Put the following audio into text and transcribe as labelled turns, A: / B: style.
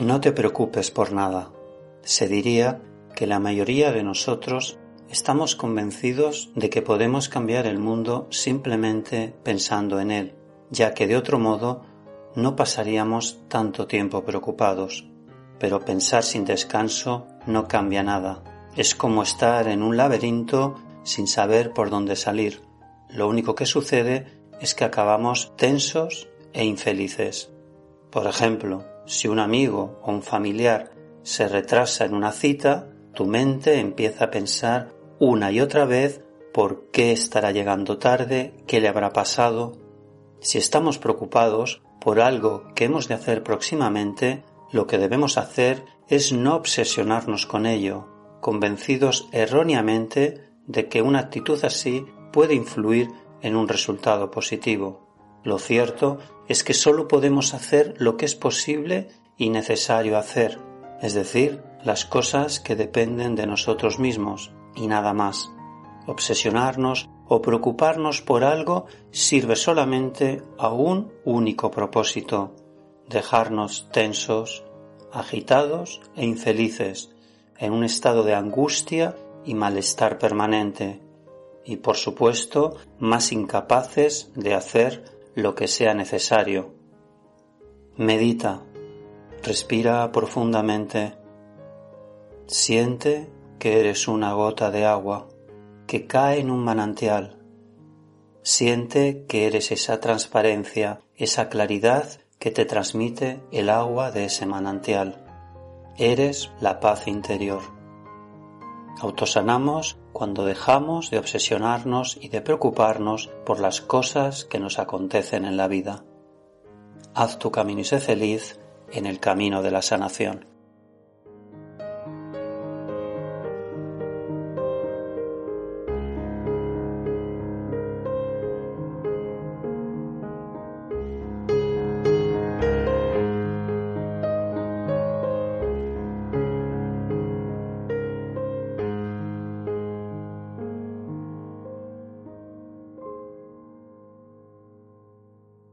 A: No te preocupes por nada. Se diría que la mayoría de nosotros estamos convencidos de que podemos cambiar el mundo simplemente pensando en él, ya que de otro modo no pasaríamos tanto tiempo preocupados. Pero pensar sin descanso no cambia nada. Es como estar en un laberinto sin saber por dónde salir. Lo único que sucede es que acabamos tensos e infelices. Por ejemplo, si un amigo o un familiar se retrasa en una cita, tu mente empieza a pensar una y otra vez por qué estará llegando tarde, qué le habrá pasado. Si estamos preocupados por algo que hemos de hacer próximamente, lo que debemos hacer es no obsesionarnos con ello, convencidos erróneamente de que una actitud así puede influir en un resultado positivo. Lo cierto es que solo podemos hacer lo que es posible y necesario hacer, es decir, las cosas que dependen de nosotros mismos y nada más. Obsesionarnos o preocuparnos por algo sirve solamente a un único propósito, dejarnos tensos, agitados e infelices, en un estado de angustia y malestar permanente, y por supuesto más incapaces de hacer lo que sea necesario. Medita, respira profundamente, siente que eres una gota de agua que cae en un manantial. Siente que eres esa transparencia, esa claridad que te transmite el agua de ese manantial. Eres la paz interior. Autosanamos cuando dejamos de obsesionarnos y de preocuparnos por las cosas que nos acontecen en la vida. Haz tu camino y sé feliz en el camino de la sanación.